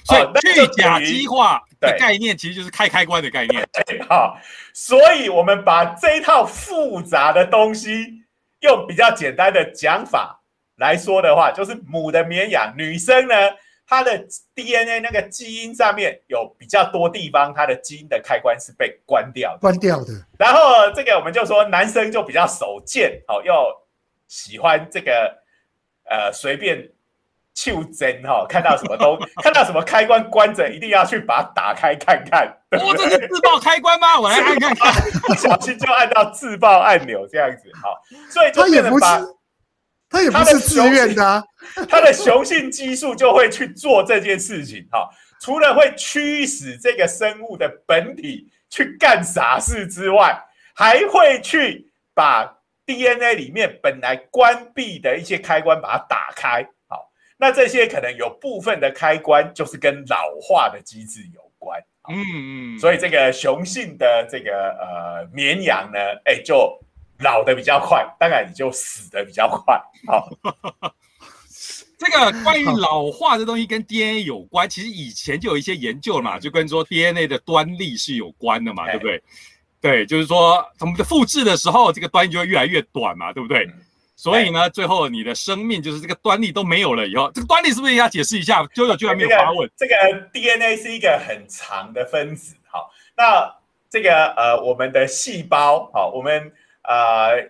所以去甲基化的概念其实就是开开关的概念。好，所以我们把这一套复杂的东西用比较简单的讲法来说的话，就是母的绵羊，女生呢。它的 DNA 那个基因上面有比较多地方，它的基因的开关是被关掉的，关掉的。然后这个我们就说男生就比较手贱，哦，又喜欢这个呃随便袖珍哈，看到什么都 看到什么开关关着，一定要去把它打开看看。哦，这是自爆开关吗？我来看看，不 小心就按到自爆按钮这样子，好，所以就变成把。他也不是自愿的，他的雄性激素就会去做这件事情。哈，除了会驱使这个生物的本体去干傻事之外，还会去把 DNA 里面本来关闭的一些开关把它打开。好，那这些可能有部分的开关就是跟老化的机制有关。嗯嗯，所以这个雄性的这个呃绵羊呢，哎就。老的比较快，当然你就死的比较快。好，这个关于老化的东西跟 DNA 有关，其实以前就有一些研究嘛，就跟说 DNA 的端粒是有关的嘛，对不对？对，就是说我们的复制的时候，这个端粒就会越来越短嘛，对不对？所以呢，最后你的生命就是这个端粒都没有了以后，这个端粒是不是要解释一下？就有居然没有发问。这个 DNA 是一个很长的分子，好，那这个呃，我们的细胞，好，我们。呃，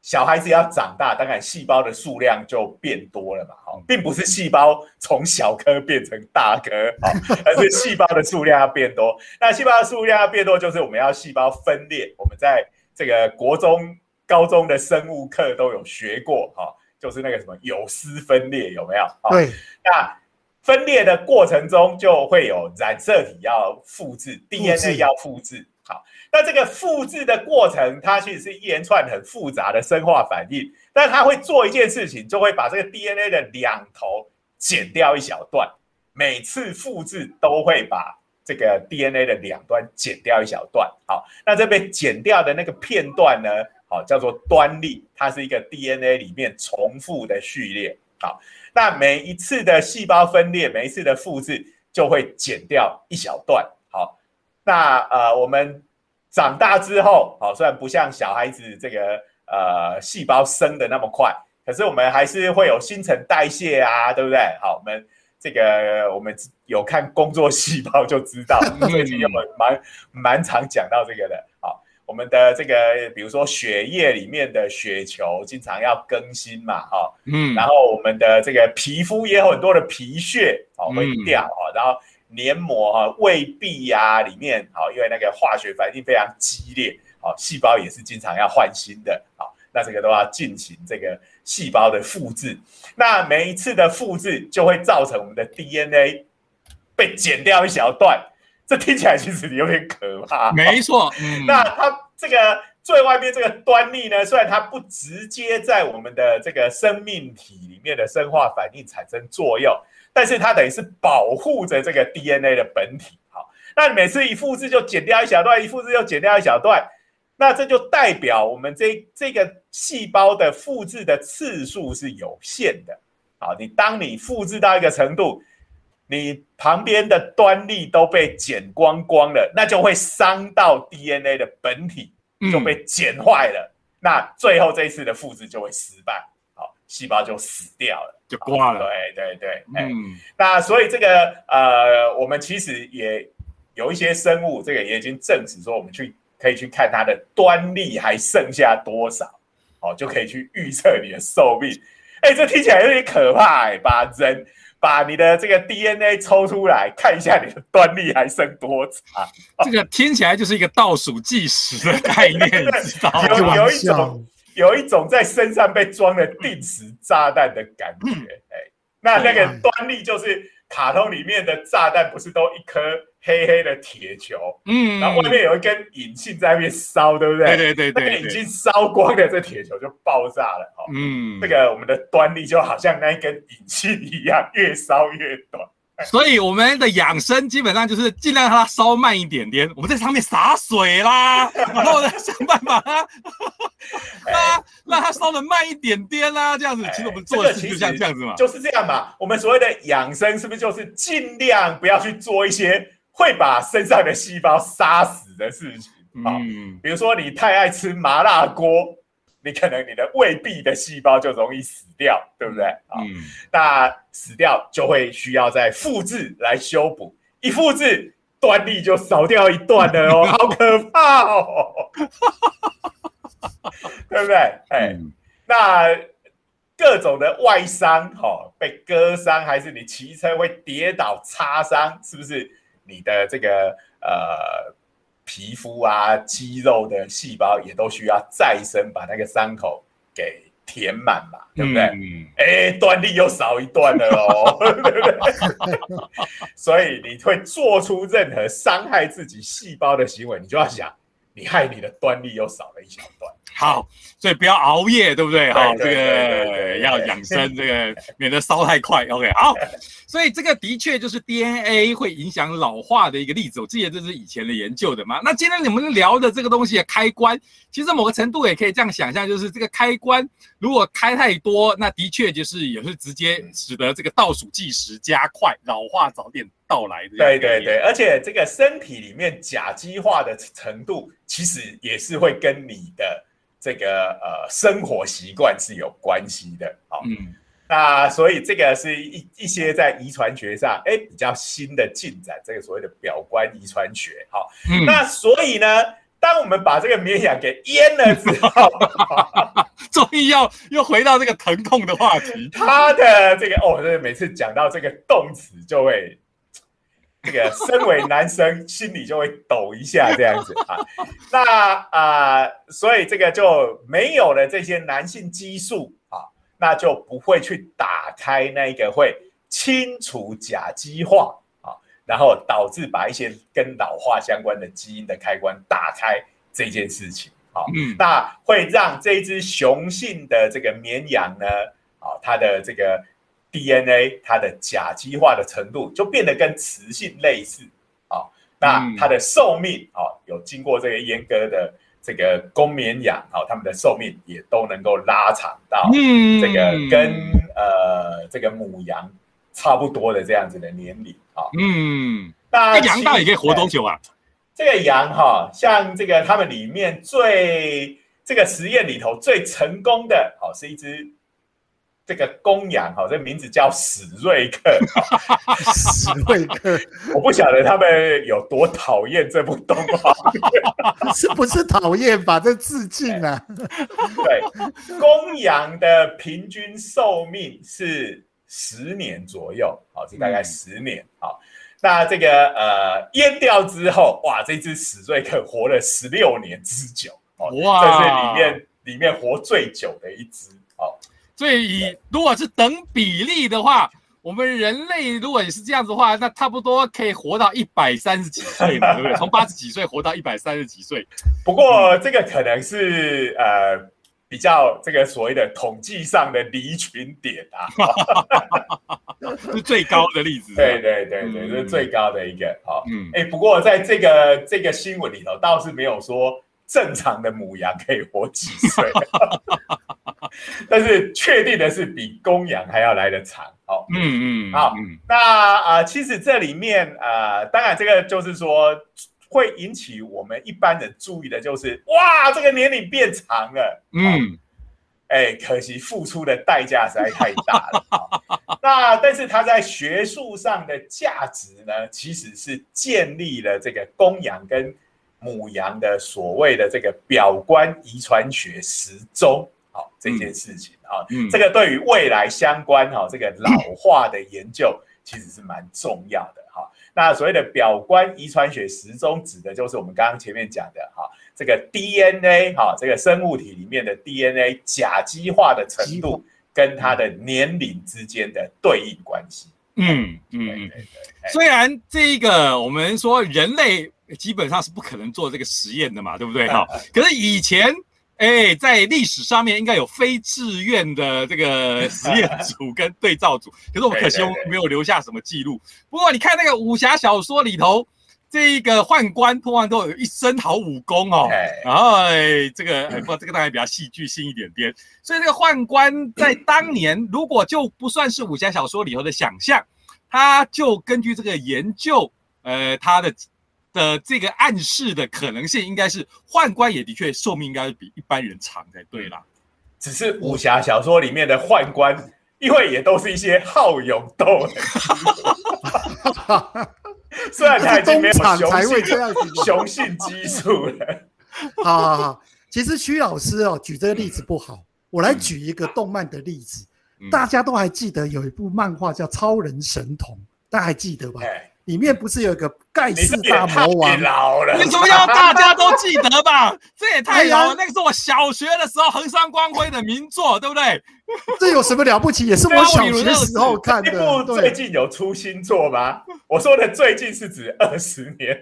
小孩子要长大，当然细胞的数量就变多了嘛，哈，并不是细胞从小颗变成大颗，哈，而是细胞的数量要变多。那细胞的数量要变多，就是我们要细胞分裂。我们在这个国中、高中的生物课都有学过，哈，就是那个什么有丝分裂，有没有？对。那分裂的过程中就会有染色体要复制，DNA 要复制。好，那这个复制的过程，它其实是一连串很复杂的生化反应，但它会做一件事情，就会把这个 DNA 的两头剪掉一小段，每次复制都会把这个 DNA 的两端剪掉一小段。好，那这边剪掉的那个片段呢，好叫做端粒，它是一个 DNA 里面重复的序列。好，那每一次的细胞分裂，每一次的复制就会剪掉一小段。好那呃，我们长大之后，好，虽然不像小孩子这个呃细胞生的那么快，可是我们还是会有新陈代谢啊，对不对？好，我们这个我们有看工作细胞就知道，最近有蛮蛮常讲到这个的。好，我们的这个比如说血液里面的血球经常要更新嘛，哈，嗯，然后我们的这个皮肤也有很多的皮屑，哦，会掉啊，然后黏膜哈、胃壁呀里面，好，因为那个化学反应非常激烈，好，细胞也是经常要换新的，好，那这个都要进行这个。细胞的复制，那每一次的复制就会造成我们的 DNA 被剪掉一小段，这听起来其实有点可怕。没错，那它这个最外面这个端粒呢，虽然它不直接在我们的这个生命体里面的生化反应产生作用，但是它等于是保护着这个 DNA 的本体。好，那每次一复制就剪掉一小段，一复制又剪掉一小段。那这就代表我们这这个细胞的复制的次数是有限的。好，你当你复制到一个程度，你旁边的端粒都被剪光光了，那就会伤到 DNA 的本体，就被剪坏了。那最后这一次的复制就会失败，好，细胞就死掉了，就挂了。对对对，嗯。那所以这个呃，我们其实也有一些生物，这个也已经证实说，我们去。可以去看它的端粒还剩下多少，哦，就可以去预测你的寿命。哎，这听起来有点可怕哎！把人把你的这个 DNA 抽出来，看一下你的端粒还剩多长。这个听起来就是一个倒数计时的概念，知道吗？有有一种有一种在身上被装了定时炸弹的感觉。哎，那那个端粒就是卡通里面的炸弹，不是都一颗？黑黑的铁球，嗯，然后外面有一根引信在那边烧，对不对？对对对对，那个已经烧光的这铁球就爆炸了，哦，嗯，这个我们的端粒就好像那一根引信一样，越烧越短。所以我们的养生基本上就是尽量让它烧慢一点点，我们在上面洒水啦，然后呢想办法啊，让让它烧的慢一点点啦，这样子。其实我们做的事就像这样子嘛，就是这样嘛。我们所谓的养生是不是就是尽量不要去做一些。会把身上的细胞杀死的事情啊，比如说你太爱吃麻辣锅，你可能你的胃壁的细胞就容易死掉，对不对啊？那死掉就会需要再复制来修补，一复制端粒就少掉一段了哦，好可怕哦，对不对？哎，那各种的外伤，哈，被割伤还是你骑车会跌倒擦伤，是不是？你的这个呃皮肤啊、肌肉的细胞也都需要再生，把那个伤口给填满嘛，对不对？哎，嗯，断力又少一段了哦，对不对？所以你会做出任何伤害自己细胞的行为，你就要想，你害你的端粒又少了一小段。好，所以不要熬夜，对不对？好，这个要养生，这个 免得烧太快。OK，好，所以这个的确就是 DNA 会影响老化的一个例子。我记得这是以前的研究的嘛。那今天你们聊的这个东西的开关，其实某个程度也可以这样想象，就是这个开关如果开太多，那的确就是也是直接使得这个倒数计时加快，老化早点到来的。对对对，而且这个身体里面甲基化的程度，其实也是会跟你的。这个呃生活习惯是有关系的，好，嗯，那所以这个是一一些在遗传学上哎比较新的进展，这个所谓的表观遗传学，好，那所以呢，当我们把这个绵羊给淹了之后，终于要又回到这个疼痛的话题，他的这个哦，这每次讲到这个动词就会。这个身为男生心里就会抖一下这样子啊，那啊，所以这个就没有了这些男性激素啊，那就不会去打开那个会清除甲基化啊，然后导致把一些跟老化相关的基因的开关打开这件事情啊，嗯，那会让这只雄性的这个绵羊呢啊，它的这个。DNA 它的甲基化的程度就变得跟雌性类似啊，那它的寿命啊，有经过这个阉割的这个公绵羊啊，它们的寿命也都能够拉长到这个跟呃这个母羊差不多的这样子的年龄啊。嗯，那羊到底可以活多久啊？这个羊哈，像这个他们里面最这个实验里头最成功的，好是一只。这个公羊哈，这名字叫史瑞克，史瑞克，我不晓得他们有多讨厌这部动画，是不是讨厌吧？这致敬啊。对，公羊的平均寿命是十年左右，好，是大概十年，好。那这个呃阉掉之后，哇，这只史瑞克活了十六年之久，哦，哇，这是里面里面活最久的一只，哦。所以以如果是等比例的话，我们人类如果也是这样子的话，那差不多可以活到一百三十几岁嘛，对不对？从八十几岁活到一百三十几岁。不过这个可能是呃比较这个所谓的统计上的离群点啊，是最高的例子。对对对对，是最高的一个。好，嗯，哎，不过在这个这个新闻里头倒是没有说正常的母羊可以活几岁。但是确定的是，比公羊还要来得长。好，嗯嗯，好，那啊，其实这里面啊，当然这个就是说会引起我们一般人注意的，就是哇，这个年龄变长了。嗯，哎，可惜付出的代价实在太大了。那但是它在学术上的价值呢，其实是建立了这个公羊跟母羊的所谓的这个表观遗传学时钟。好，这件事情啊，这个对于未来相关哈这个老化的研究其实是蛮重要的哈。那所谓的表观遗传学时钟，指的就是我们刚刚前面讲的哈，这个 DNA 哈，这个生物体里面的 DNA 甲基化的程度跟它的年龄之间的对应关系。嗯嗯嗯。虽然这一个我们说人类基本上是不可能做这个实验的嘛，对不对哈？可是以前。哎，在历史上面应该有非自愿的这个实验组跟对照组，可是我们可惜我们没有留下什么记录。不过你看那个武侠小说里头，这一个宦官通常都有一身好武功哦。然后这个不，这个当然比较戏剧性一点点。所以这个宦官在当年，如果就不算是武侠小说里头的想象，他就根据这个研究，呃，他的。的这个暗示的可能性，应该是宦官也的确寿命应该是比一般人长才对啦。只是武侠小说里面的宦官，因为也都是一些好勇斗 虽然他已经没有雄性雄性激素了。好好好，其实徐老师哦举这个例子不好，我来举一个动漫的例子，大家都还记得有一部漫画叫《超人神童》，大家还记得吧？里面不是有个盖世大魔王？老了，你么要大家都记得吧？这也太老了。那个是我小学的时候横山光辉的名作，对不对？这有什么了不起？也是我 小学时候看的。最近有出新作吗？我说的最近是指二十年。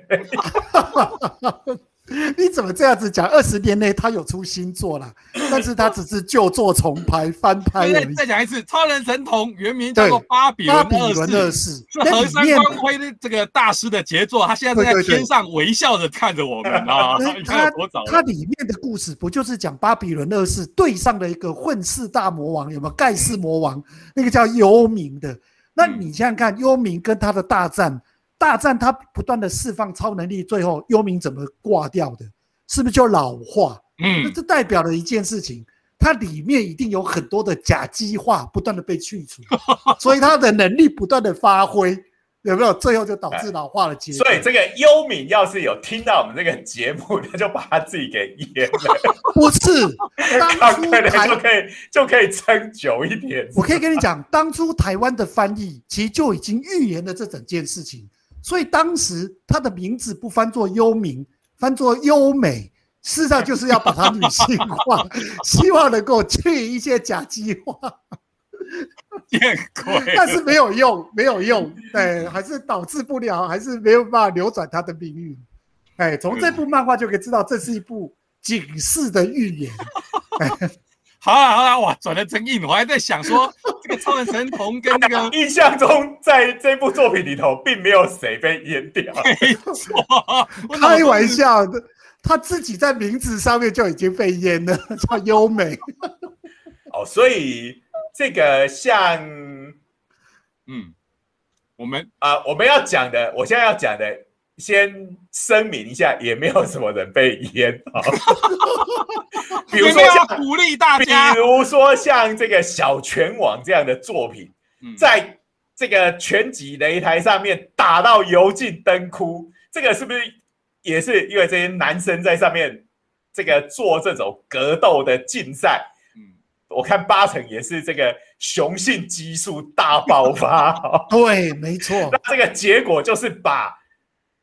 你怎么这样子讲？二十年内他有出新作了，但是他只是旧作重拍翻拍而已。再讲一次，《超人神童》原名叫做《巴比伦二世》，是和山光辉的这个大师的杰作。他现在在天上微笑着看着我们啊！他他里面的故事不就是讲巴比伦二世对上了一个混世大魔王？有没有盖世魔王？那个叫幽冥的。那你想想看，幽冥跟他的大战。大战他不断的释放超能力，最后幽冥怎么挂掉的？是不是就老化？嗯，那这代表了一件事情，它里面一定有很多的甲基化不断的被去除，所以他的能力不断的发挥。有没有最后就导致老化的结果？所以这个幽冥要是有听到我们这个节目，他就把他自己给淹了。不是，当初台就可以就可以撑久一点。我可以跟你讲，当初台湾的翻译其实就已经预言了这整件事情。所以当时他的名字不翻作幽冥，翻作优美，事实上就是要把它女性化，希望能够去一些假基化。见鬼！但是没有用，没有用，对，还是导致不了，还是没有办法扭转他的命运。哎，从这部漫画就可以知道，这是一部警示的预言。好啊好啊，哇，转的真硬！我还在想说，这个超人神童跟那个印象中，在这部作品里头，并没有谁被淹掉。没错，开玩笑的，他自己在名字上面就已经被淹了，叫优美。哦，所以这个像，嗯，我们啊，我们要讲的，我现在要讲的，先声明一下，也没有什么人被淹啊。比如说像鼓励大家，比如说像这个小拳王这样的作品，在这个拳击擂台上面打到油尽灯枯，这个是不是也是因为这些男生在上面这个做这种格斗的竞赛？我看八成也是这个雄性激素大爆发。对，没错。那这个结果就是把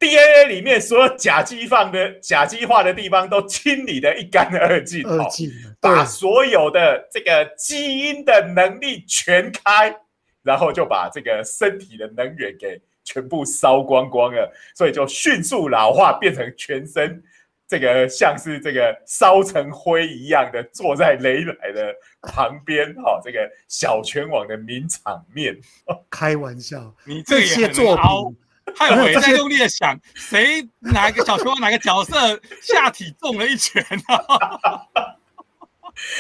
DNA 里面所有甲基放的甲基化的地方都清理的一干二净，二净，把所有的这个基因的能力全开，然后就把这个身体的能源给全部烧光光了，所以就迅速老化，变成全身。这个像是这个烧成灰一样的坐在雷来的旁边，哈，这个小拳王的名场面。开玩笑，你这些作品，还有我在用力的想，谁哪个小拳王哪个角色下体中了一拳啊？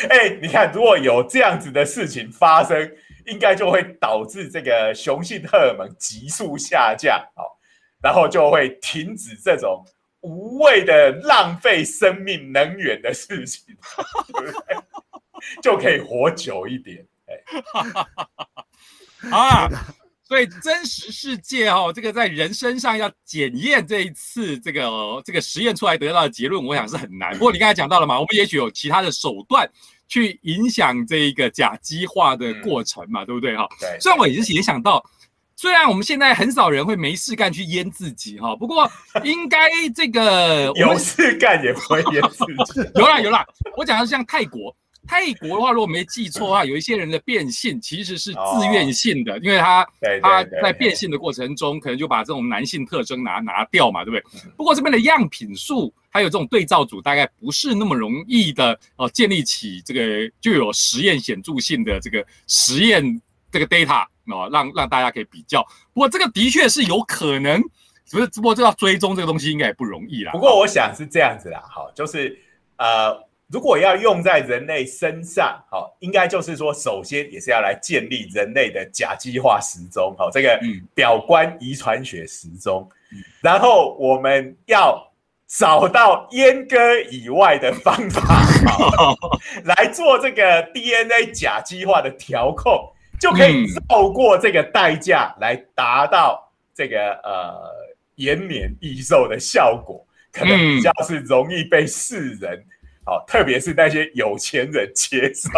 哎，你看，如果有这样子的事情发生，应该就会导致这个雄性荷尔蒙急速下降，好，然后就会停止这种。无谓的浪费生命能源的事情，就可以活久一点。哎，啊，所以真实世界哦，这个在人身上要检验这一次这个这个实验出来得到的结论，我想是很难。不过你刚才讲到了嘛，我们也许有其他的手段去影响这一个甲基化的过程嘛，对不对哈？对。虽然我也是也想到。虽然我们现在很少人会没事干去淹自己哈，不过 应该这个有事干也不会淹自己。有啦有啦，我讲的是像泰国，泰国的话，如果没记错的话，有一些人的变性其实是自愿性的，因为他他在变性的过程中，可能就把这种男性特征拿拿掉嘛，对不对？不过这边的样品数还有这种对照组，大概不是那么容易的哦，建立起这个就有实验显著性的这个实验这个 data。哦，让让大家可以比较。不过这个的确是有可能，不是？不过这要追踪这个东西应该也不容易啦。不过我想是这样子啦，好，就是呃，如果要用在人类身上，好，应该就是说，首先也是要来建立人类的甲基化时钟，好，这个表观遗传学时钟。然后我们要找到阉割以外的方法，来做这个 DNA 甲基化的调控。就可以透过这个代价来达到这个呃延年益寿的效果，可能比较是容易被世人好，特别是那些有钱人接受。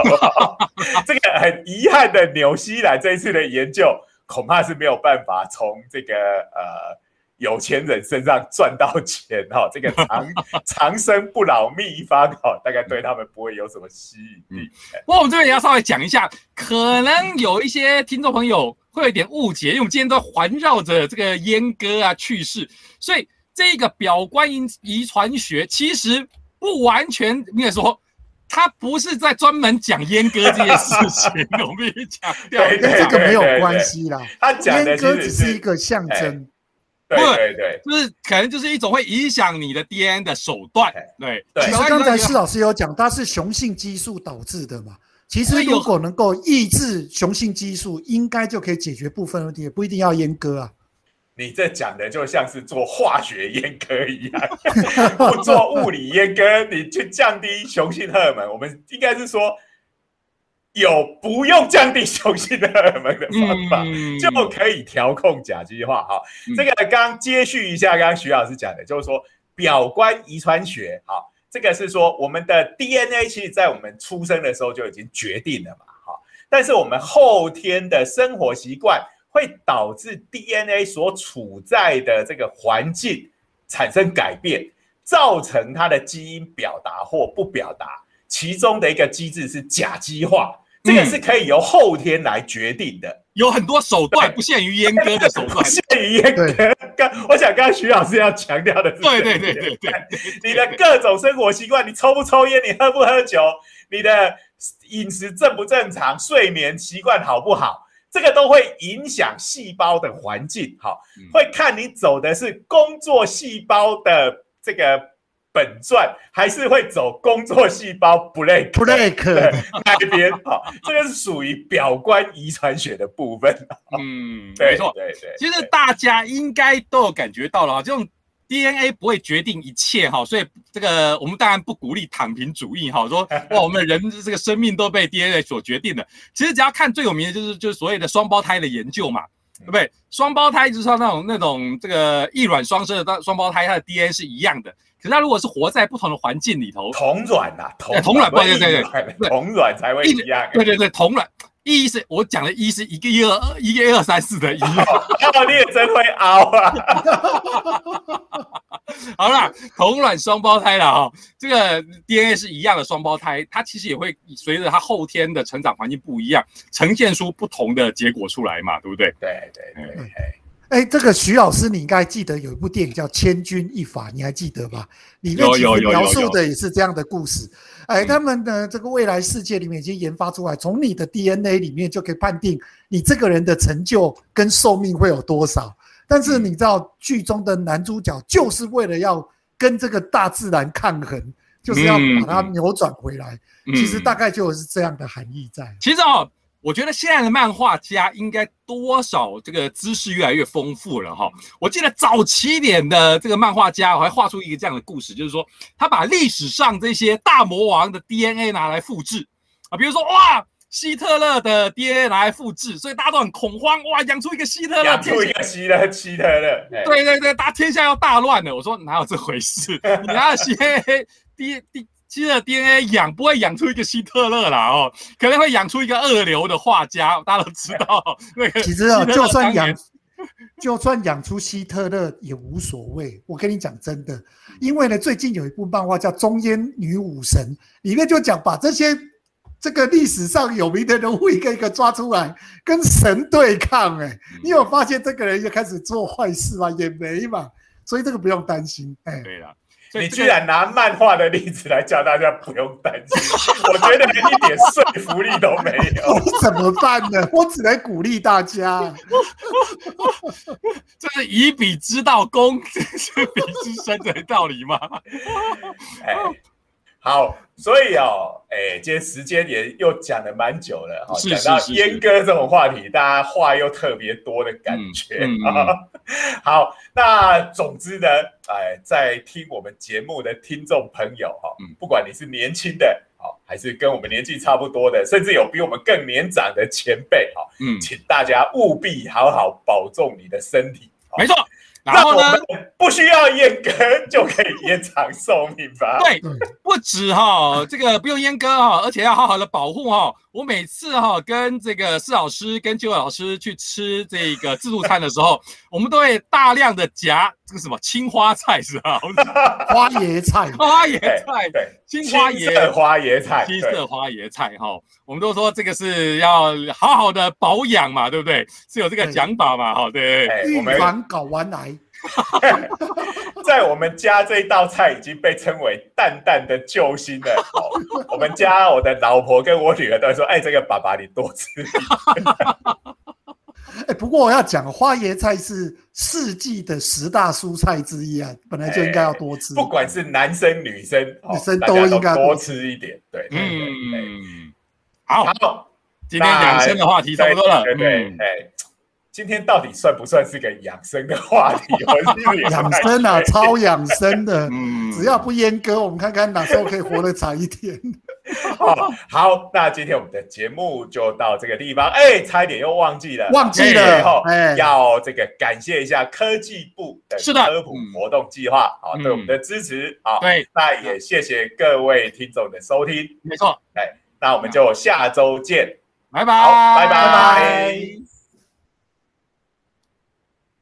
这个很遗憾的，纽西兰这一次的研究恐怕是没有办法从这个呃。有钱人身上赚到钱哈，这个长长生不老秘方哈，大概对他们不会有什么吸引力。不过我们这边也要稍微讲一下，可能有一些听众朋友会有点误解，因为我们今天都环绕着这个阉割啊去世，所以这个表观遗遗传学其实不完全，你也说他不是在专门讲阉割这件事情，我们也讲掉，跟这个没有关系啦。他讲的阉割只是一个象征。对对，就是可能就是一种会影响你的 DNA 的手段。对，其实刚才施老师有讲，它是雄性激素导致的嘛。其实如果能够抑制雄性激素，应该就可以解决部分问题，也不一定要阉割啊。你这讲的就像是做化学阉割一样，不做物理阉割，你去降低雄性荷尔蒙。我们应该是说。有不用降低雄性荷尔蒙的方法，就可以调控甲基化。哈，这个刚接续一下，刚刚徐老师讲的，就是说表观遗传学。哈，这个是说我们的 DNA 其实在我们出生的时候就已经决定了嘛。哈，但是我们后天的生活习惯会导致 DNA 所处在的这个环境产生改变，造成它的基因表达或不表达。其中的一个机制是甲基化。这个是可以由后天来决定的，有很多手段，不限于阉割的手段，不限于阉割。刚 我想，刚刚徐老师要强调的是，对对对对对，你的各种生活习惯，你抽不抽烟，你喝不喝酒，你的饮食正不正常，睡眠习惯好不好，这个都会影响细胞的环境。好，会看你走的是工作细胞的这个。本传还是会走工作细胞 break break 那边好，这个是属于表观遗传学的部分。嗯，没错，对对。其实大家应该都有感觉到了啊，这种 DNA 不会决定一切哈，所以这个我们当然不鼓励躺平主义哈，说 哇我们人这个生命都被 DNA 所决定的。其实只要看最有名的就是就是所谓的双胞胎的研究嘛，对不对？双胞胎就是说那种那种这个异卵双生的双胞胎，它的 DNA 是一样的。可是它如果是活在不同的环境里头，同卵呐，同卵，对对对，同卵才会一样。对对对，同卵。一是我讲的，一是一个一二一个二三四的一，哦，你也真会凹啊！好啦，同卵双胞胎了哈，这个 DNA 是一样的双胞胎，它其实也会随着它后天的成长环境不一样，呈现出不同的结果出来嘛，对不对？对对对。哎，这个徐老师，你应该记得有一部电影叫《千钧一发》，你还记得吧？里面其实描述的也是这样的故事。哎，他们的这个未来世界里面已经研发出来，从你的 DNA 里面就可以判定你这个人的成就跟寿命会有多少。但是你知道，剧中的男主角就是为了要跟这个大自然抗衡，就是要把它扭转回来。其实大概就是这样的含义在。其实哦。我觉得现在的漫画家应该多少这个知识越来越丰富了哈。我记得早期点的这个漫画家，我还画出一个这样的故事，就是说他把历史上这些大魔王的 DNA 拿来复制啊，比如说哇，希特勒的 DNA 拿来复制，所以大家都很恐慌哇，养出一个希特勒，养出一个希特希特勒，对对对，大天下要大乱了。我说哪有这回事？你拿了 C A D D。希特 DNA 养不会养出一个希特勒啦哦，可能会养出一个二流的画家，大家都知道 那个。其实啊，就算养，就算养出希特勒也无所谓。我跟你讲真的，因为呢，最近有一部漫画叫《中烟女武神》，里面就讲把这些这个历史上有名的人物一个一个抓出来跟神对抗。哎，你有发现这个人就开始做坏事吗？也没嘛，所以这个不用担心。哎，对了。你居然拿漫画的例子来教大家不用担心，我觉得一点说服力都没有。我怎么办呢？我只能鼓励大家。这是以彼之道攻之 彼之身的道理吗？哎，好，所以哦，哎，今天时间也又讲了蛮久了，讲到阉割这种话题，大家话又特别多的感觉啊。好，那总之呢，哎，在听我们节目的听众朋友哈，不管你是年轻的，好，还是跟我们年纪差不多的，甚至有比我们更年长的前辈，哈，嗯，请大家务必好好保重你的身体，没错。然后呢，不需要阉割就可以延长寿命吧？对，不止哈，这个不用阉割哈，而且要好好的保护哈。我每次哈跟这个施老师跟邱老师去吃这个自助餐的时候，我们都会大量的夹这个什么青花菜是吧？花椰菜，花椰菜，对，青花椰花椰菜，青色花椰菜哈。我们都说这个是要好好的保养嘛，对不对？是有这个讲法嘛？哈，对，预防睾丸癌。在我们家这道菜已经被称为淡淡的救星了。我们家我的老婆跟我女儿都说：“哎，这个爸爸你多吃。” 哎，不过我要讲，花椰菜是四季的十大蔬菜之一啊，本来就应该要多吃。不管是男生女生，女生都应该多吃一点。对，嗯，好，今天养生的话题差不多了。对，哎。今天到底算不算是个养生的话题？养生啊，超养生的。嗯，只要不阉割，我们看看哪时候可以活得长一点。好，那今天我们的节目就到这个地方。哎，差一点又忘记了，忘记了。哎，要这个感谢一下科技部的科普活动计划，好，对我们的支持。好，对，那也谢谢各位听众的收听。没错，哎，那我们就下周见，拜拜，拜拜。